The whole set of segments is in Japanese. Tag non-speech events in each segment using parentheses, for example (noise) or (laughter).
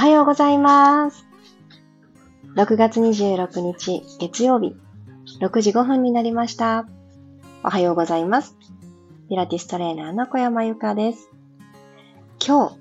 はようございます。6月26日月曜日、6時5分になりました。おはようございます。ピラティストレーナーの小山由かです。今日、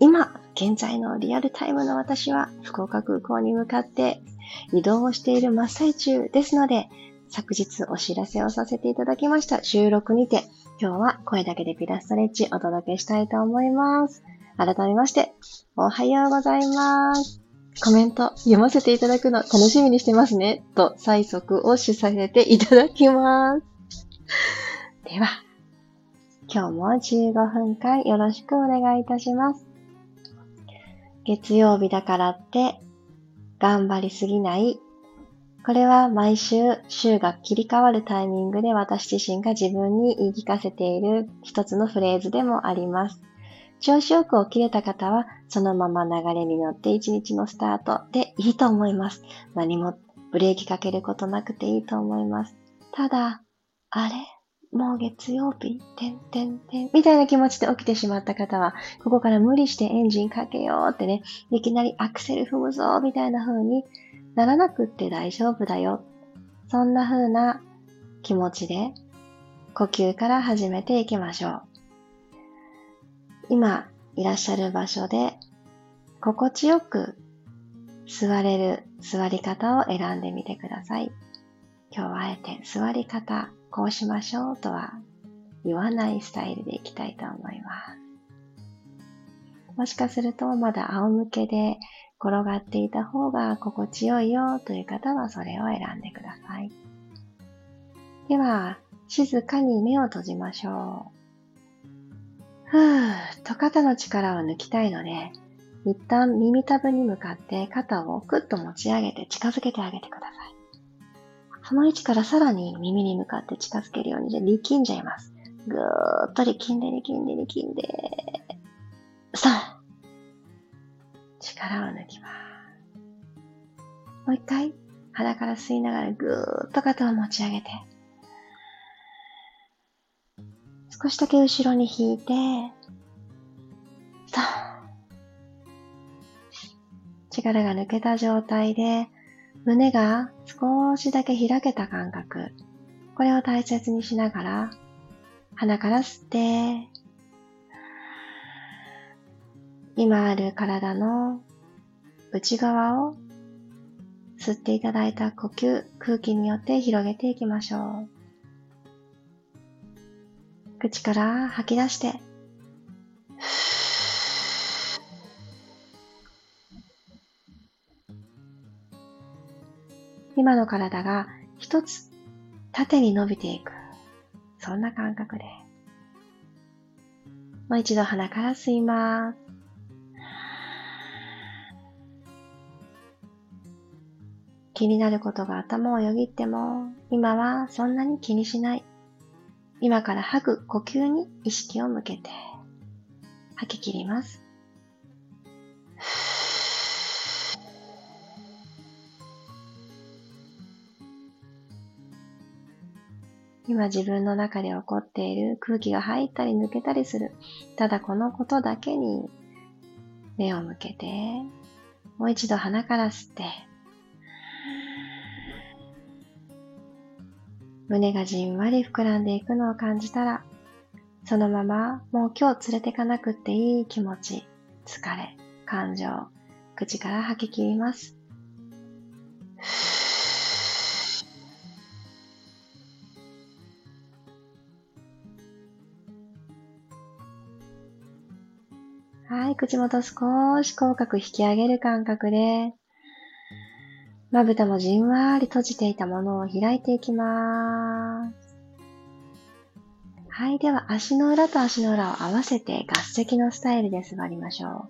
今、現在のリアルタイムの私は福岡空港に向かって移動をしている真っ最中ですので、昨日お知らせをさせていただきました収録にて、今日は声だけでピラストレッチお届けしたいと思います。改めまして、おはようございます。コメント読ませていただくの楽しみにしてますね。と、催促をしさせていただきます。(laughs) では、今日も15分間よろしくお願いいたします。月曜日だからって、頑張りすぎない。これは毎週、週が切り替わるタイミングで私自身が自分に言い聞かせている一つのフレーズでもあります。調子よく起きれた方は、そのまま流れに乗って一日のスタートでいいと思います。何もブレーキかけることなくていいと思います。ただ、あれ？もう月曜日？てんてんてん？みたいな気持ちで起きてしまった方は、ここから無理してエンジンかけようってね、いきなりアクセル踏むぞみたいな風にならなくって大丈夫だよ。そんな風な気持ちで呼吸から始めていきましょう。今いらっしゃる場所で心地よく座れる座り方を選んでみてください。今日はあえて座り方、こうしましょうとは言わないスタイルでいきたいと思います。もしかするとまだ仰向けで転がっていた方が心地よいよという方はそれを選んでください。では、静かに目を閉じましょう。ふーと肩の力を抜きたいので、一旦耳たぶに向かって肩をクッと持ち上げて近づけてあげてください。その位置からさらに耳に向かって近づけるように、じゃ力んじゃいます。ぐーっと力んで力んで力んで、さあ力を抜きます。もう一回、鼻から吸いながらぐーっと肩を持ち上げて、少しだけ後ろに引いて、力が抜けた状態で、胸が少しだけ開けた感覚。これを大切にしながら、鼻から吸って、今ある体の内側を吸っていただいた呼吸、空気によって広げていきましょう。口から吐き出して、今の体が一つ縦に伸びていく。そんな感覚で。もう一度鼻から吸います。気になることが頭をよぎっても、今はそんなに気にしない。今から吐く呼吸に意識を向けて吐き切ります。今自分の中で起こっている空気が入ったり抜けたりする。ただこのことだけに目を向けて、もう一度鼻から吸って、胸がじんわり膨らんでいくのを感じたら、そのままもう今日連れてかなくっていい気持ち、疲れ、感情、口から吐き切ります。はい、口元少し口角引き上げる感覚で、まぶたもじんわり閉じていたものを開いていきます。はい。では、足の裏と足の裏を合わせて合席のスタイルで座りましょ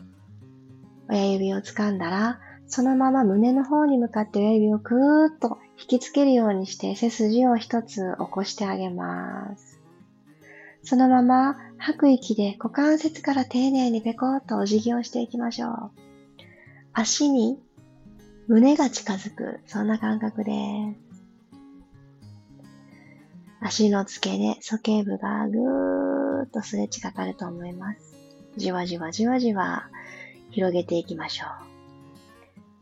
う。親指を掴んだら、そのまま胸の方に向かって親指をくーっと引きつけるようにして背筋を一つ起こしてあげます。そのまま吐く息で股関節から丁寧にペコッとお辞儀をしていきましょう。足に胸が近づく、そんな感覚です。足の付け根、鼠径部がぐーっとスレッチかかると思います。じわじわじわじわ広げていきましょう。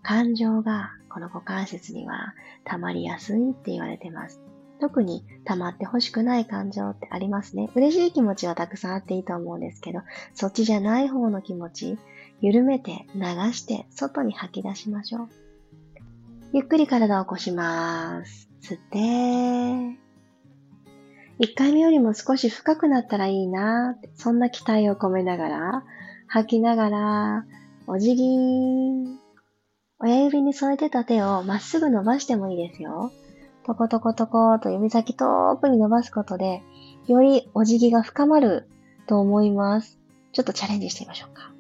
感情がこの股関節には溜まりやすいって言われてます。特に溜まって欲しくない感情ってありますね。嬉しい気持ちはたくさんあっていいと思うんですけど、そっちじゃない方の気持ち、緩めて流して外に吐き出しましょう。ゆっくり体を起こします。吸って、一回目よりも少し深くなったらいいなって、そんな期待を込めながら、吐きながら、お辞儀。親指に添えてた手をまっすぐ伸ばしてもいいですよ。トコトコトコと指先遠くに伸ばすことで、よりお辞儀が深まると思います。ちょっとチャレンジしてみましょうか。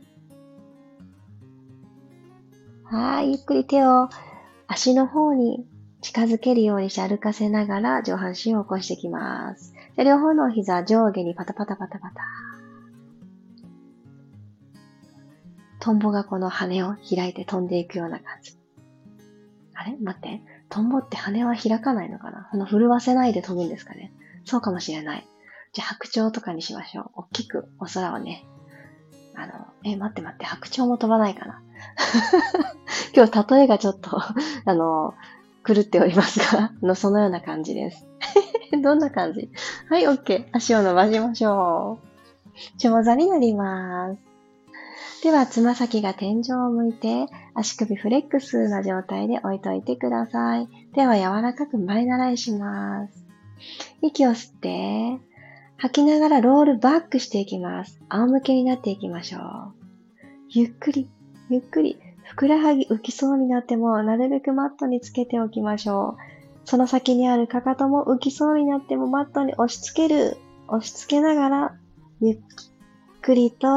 はい、ゆっくり手を足の方に近づけるようにして歩かせながら上半身を起こしていきます。で両方の膝上下にパタパタパタパタ。トンボがこの羽を開いて飛んでいくような感じ。あれ？待って。トンボって羽は開かないのかな？この震わせないで飛ぶんですかね？そうかもしれない。じゃあ白鳥とかにしましょう。大きくお空をね。あの、え、待って待って、白鳥も飛ばないかな？(laughs) 今日例えがちょっとあの、狂っておりますが、のそのような感じです。(laughs) どんな感じ？はい、OK。足を伸ばしましょう。長座になります。では、つま先が天井を向いて、足首フレックスな状態で置いといてください。では、柔らかく前習いします。息を吸って、吐きながらロールバックしていきます。仰向けになっていきましょう。ゆっくり、ゆっくり、ふくらはぎ浮きそうになっても、なるべくマットにつけておきましょう。その先にあるかかとも浮きそうになってもマットに押し付ける。押し付けながら、ゆっくりと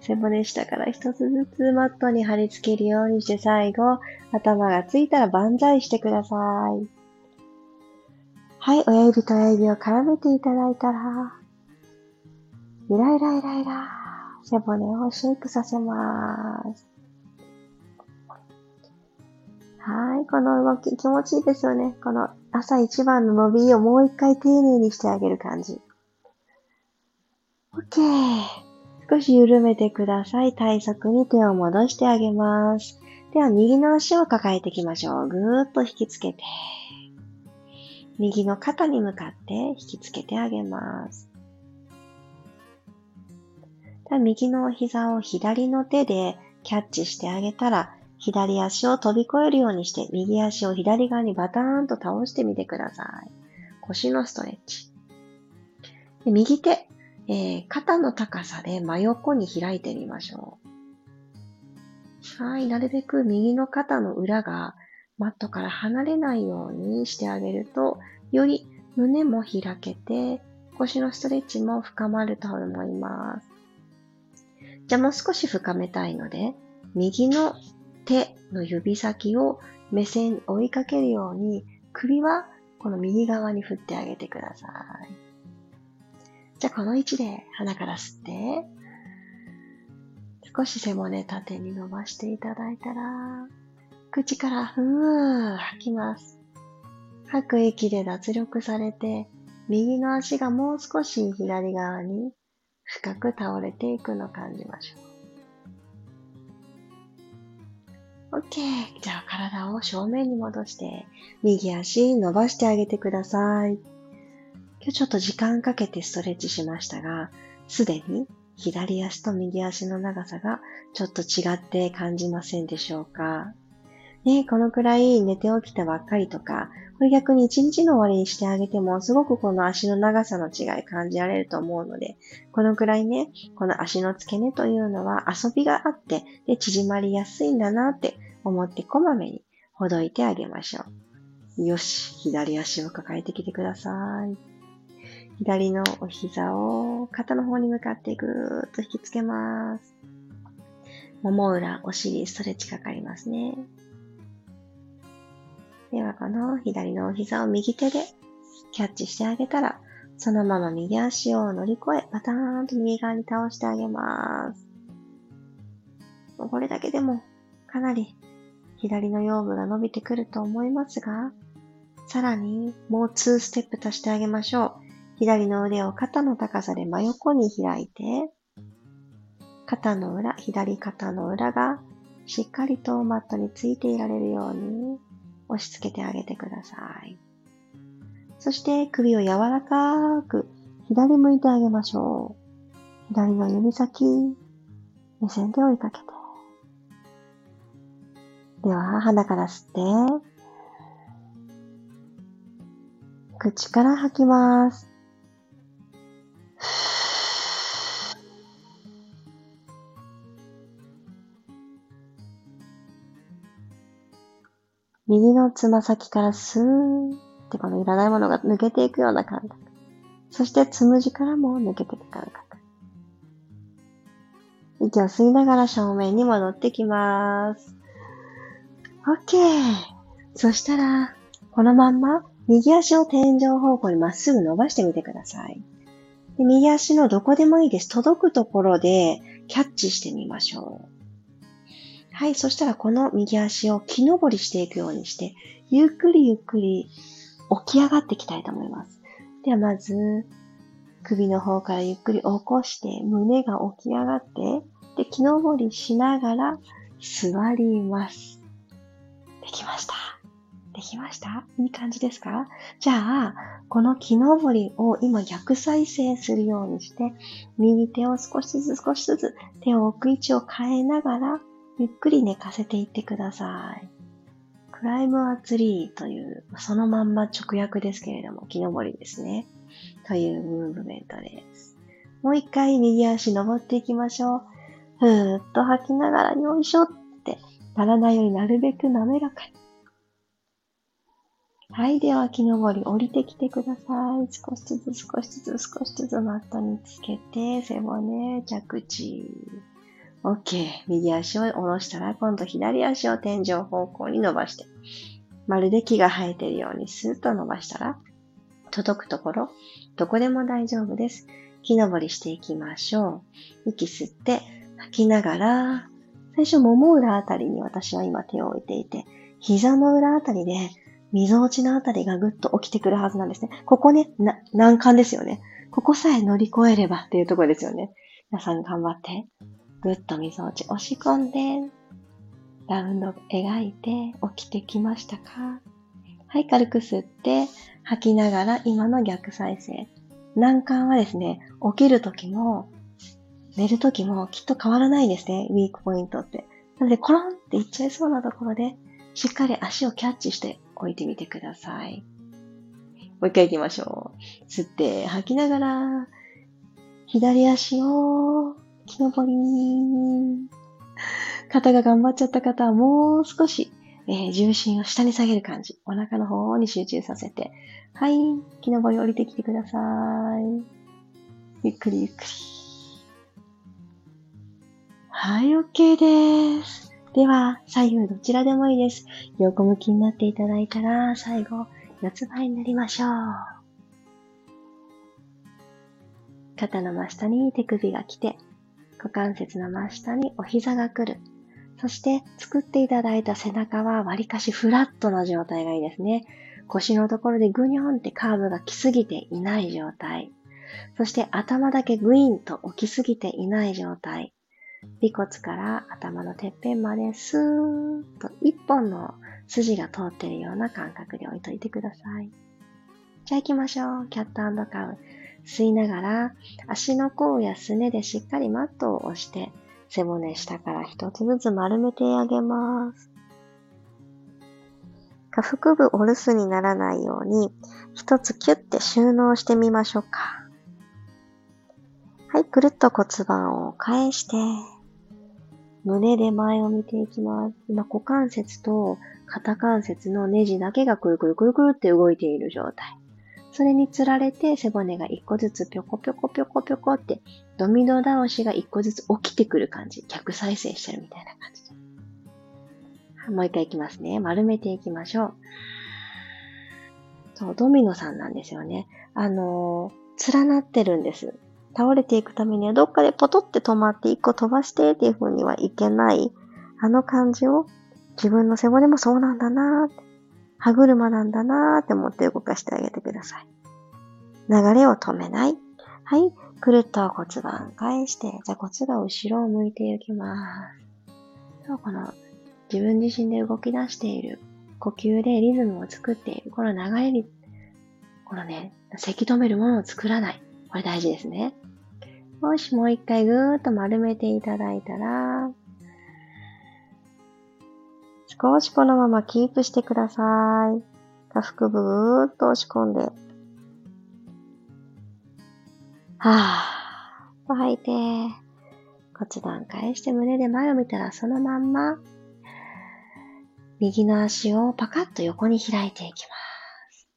背骨下から一つずつマットに貼り付けるようにして最後、頭がついたら万歳してください。はい、親指と親指を絡めていただいたら、ゆらゆらゆらゆら、背骨をシェイクさせます。はい、この動き気持ちいいですよね。この朝一番の伸びをもう一回丁寧にしてあげる感じ。OK。少し緩めてください。体側に手を戻してあげます。では、右の足を抱えていきましょう。ぐーっと引きつけて。右の肩に向かって引きつけてあげます。右の膝を左の手でキャッチしてあげたら、左足を飛び越えるようにして、右足を左側にバターンと倒してみてください。腰のストレッチ。で右手、えー、肩の高さで真横に開いてみましょう。はい。なるべく右の肩の裏がマットから離れないようにしてあげると、より胸も開けて、腰のストレッチも深まると思います。じゃあもう少し深めたいので、右の手の指先を目線に追いかけるように、首はこの右側に振ってあげてください。じゃあこの位置で鼻から吸って、少し背骨縦に伸ばしていただいたら、口からふー吐きます。吐く息で脱力されて、右の足がもう少し左側に深く倒れていくのを感じましょう。OK。じゃあ体を正面に戻して、右足伸ばしてあげてください。今日ちょっと時間かけてストレッチしましたが、すでに左足と右足の長さがちょっと違って感じませんでしょうか？ねこのくらい寝て起きたばっかりとか、これ逆に一日の終わりにしてあげても、すごくこの足の長さの違い感じられると思うので、このくらいね、この足の付け根というのは遊びがあって、で、縮まりやすいんだなって思ってこまめにほどいてあげましょう。よし、左足を抱えてきてください。左のお膝を肩の方に向かってぐーっと引きつけます。もも裏、お尻、ストレッチかかりますね。では、この左のお膝を右手でキャッチしてあげたら、そのまま右足を乗り越え、パターンと右側に倒してあげます。これだけでもかなり左の腰部が伸びてくると思いますが、さらにもう2ステップ足してあげましょう。左の腕を肩の高さで真横に開いて、肩の裏、左肩の裏がしっかりとマットについていられるように押し付けてあげてください。そして首を柔らかく左向いてあげましょう。左の指先、目線で追いかけて。では、鼻から吸って、口から吐きます。右のつま先からスーってこのいらないものが抜けていくような感覚。そしてつむじからも抜けていく感覚。息を吸いながら正面に戻ってきます。OK! そしたら、このまんま右足を天井方向にまっすぐ伸ばしてみてください。で右足のどこでもいいです。届くところでキャッチしてみましょう。はい。そしたらこの右足を木登りしていくようにして、ゆっくりゆっくり起き上がっていきたいと思います。ではまず、首の方からゆっくり起こして、胸が起き上がって、で、木登りしながら座ります。できました。できました？いい感じですか？じゃあ、この木登りを今逆再生するようにして、右手を少しずつ少しずつ手を置く位置を変えながら、ゆっくり寝かせていってください。クライムアツリーという、そのまんま直訳ですけれども、木登りですね。というムーブメントです。もう一回右足登っていきましょう。ふーっと吐きながらよいしょっならないようになるべく滑らかに。はい。では、木登り降りてきてください。少しずつ少しずつ少しずつマットにつけて、背骨、着地。OK。右足を下ろしたら、今度左足を天井方向に伸ばして、まるで木が生えているようにスーッと伸ばしたら、届くところ、どこでも大丈夫です。木登りしていきましょう。息吸って、吐きながら、最初、もも裏あたりに私は今手を置いていて、膝の裏あたりで、溝落ちのあたりがぐっと起きてくるはずなんですね。ここね、難関ですよね。ここさえ乗り越えればっていうところですよね。皆さん頑張って。ぐっと溝落ち押し込んで、ラウンド描いて起きてきましたか？はい、軽く吸って、吐きながら今の逆再生。難関はですね、起きるときも、寝るときもきっと変わらないですね、ウィークポイントって。なので、コロンっていっちゃいそうなところで、しっかり足をキャッチして置いてみてください。もう一回行きましょう。吸って、吐きながら、左足を木登り。肩が頑張っちゃった方はもう少し、えー、重心を下に下げる感じ。お腹の方に集中させて。はい。木登り降りてきてください。ゆっくりゆっくり。はい、OK です。では、左右どちらでもいいです。横向きになっていただいたら、最後、四つ倍になりましょう。肩の真下に手首が来て、股関節の真下にお膝が来る。そして作っていただいた背中はわりかしフラットな状態がいいですね。腰のところでグニョンってカーブが来すぎていない状態。そして頭だけグインと起きすぎていない状態。尾骨から頭のてっぺんまでスーッと一本の筋が通っているような感覚で置いといてください。じゃあ行きましょう。キャットカウ。吸いながら、足の甲やすねでしっかりマットを押して、背骨下から一つずつ丸めてあげます。下腹部お留守にならないように、一つキュッて収納してみましょうか。はい、くるっと骨盤を返して、胸で前を見ていきます。今、股関節と肩関節のネジだけがくるくるくるくるって動いている状態。それにつられて背骨が一個ずつぴょこぴょこぴょこぴょこってドミノ倒しが一個ずつ起きてくる感じ。逆再生してるみたいな感じで。もう一回いきますね。丸めていきましょう。そう、ドミノさんなんですよね。あのー、連なってるんです。倒れていくためにはどっかでポトって止まって一個飛ばしてっていう風にはいけない。あの感じを自分の背骨もそうなんだなーって。歯車なんだなーって思って動かしてあげてください。流れを止めない。はい。くるっと骨盤返して、座骨が後ろを向いていきます。そうこの自分自身で動き出している呼吸でリズムを作っている。この流れに、このね、せき止めるものを作らない。これ大事ですね。もしもう一回ぐーっと丸めていただいたら、少しこのままキープしてください。下腹部ぐーっと押し込んで。はぁ、と吐いて、骨盤返して胸で前を見たらそのまんま、右の足をパカッと横に開いていきます。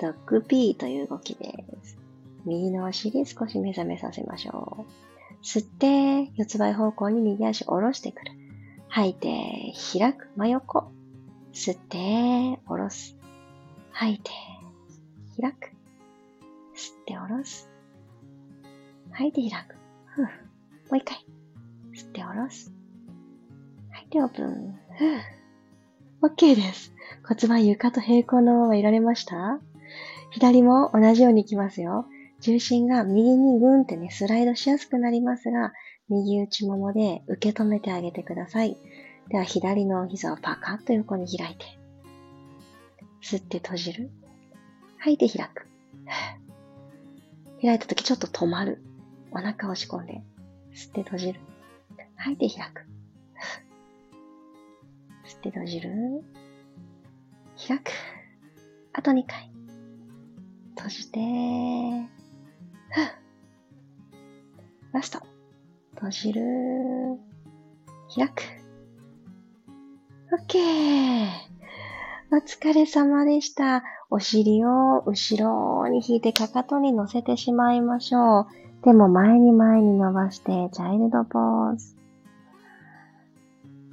ドッグピーという動きです。右のお尻少し目覚めさせましょう。吸って、四つ倍方向に右足下ろしてくる。吐いて、開く、真横。吸って、下ろす。吐いて、開く。吸って下ろす。吐いて開く。ふう。もう一回。吸って下ろす。吐いてオープン。ふう。OK です。骨盤床と平行のままいられました？左も同じようにいきますよ。重心が右にぐんってね、スライドしやすくなりますが、右内ももで受け止めてあげてください。では、左の膝をパカッと横に開いて。吸って閉じる。吐いて開く。開いた時ちょっと止まる。お腹押し込んで。吸って閉じる。吐いて開く。吸って閉じる。開く。あと2回。閉じて、(laughs) ラスト。閉じる。開く。OK! お疲れ様でした。お尻を後ろに引いてかかとに乗せてしまいましょう。でも前に前に伸ばして、チャイルドポーズ。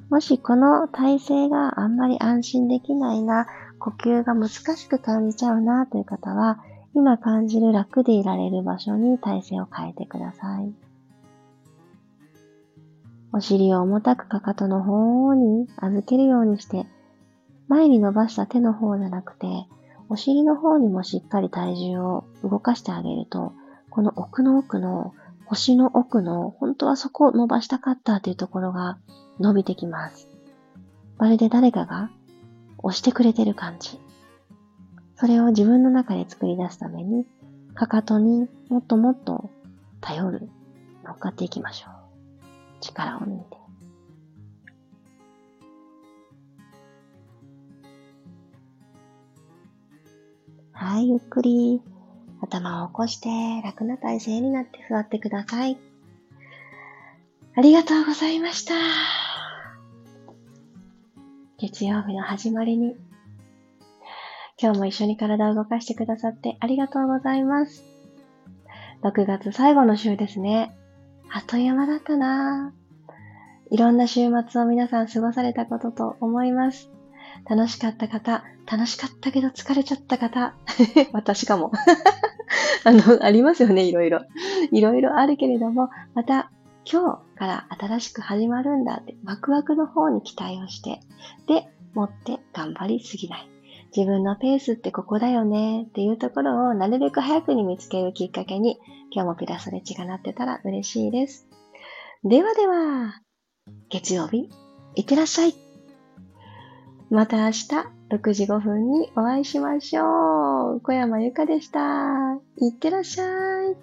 もしこの体勢があんまり安心できないな、呼吸が難しく感じちゃうなという方は、今感じる楽でいられる場所に体勢を変えてください。お尻を重たくかかとの方に預けるようにして、前に伸ばした手の方じゃなくて、お尻の方にもしっかり体重を動かしてあげると、この奥の奥の腰の奥の本当はそこを伸ばしたかったというところが伸びてきます。まるで誰かが押してくれてる感じ。それを自分の中で作り出すために、かかとにもっともっと頼る、乗っかっていきましょう。力を抜いて。はい、ゆっくり頭を起こして楽な体勢になって座ってください。ありがとうございました。月曜日の始まりに今日も一緒に体を動かしてくださってありがとうございます。6月最後の週ですね。あっという間だったないろんな週末を皆さん過ごされたことと思います。楽しかった方、楽しかったけど疲れちゃった方、(laughs) 私かも (laughs) あの、ありますよね、いろいろ。いろいろあるけれども、また今日から新しく始まるんだって、ワクワクの方に期待をして、で、持って頑張りすぎない。自分のペースってここだよねっていうところをなるべく早くに見つけるきっかけに今日もピラストレッチがなってたら嬉しいです。ではでは、月曜日、いってらっしゃい。また明日6時5分にお会いしましょう。小山由かでした。いってらっしゃい。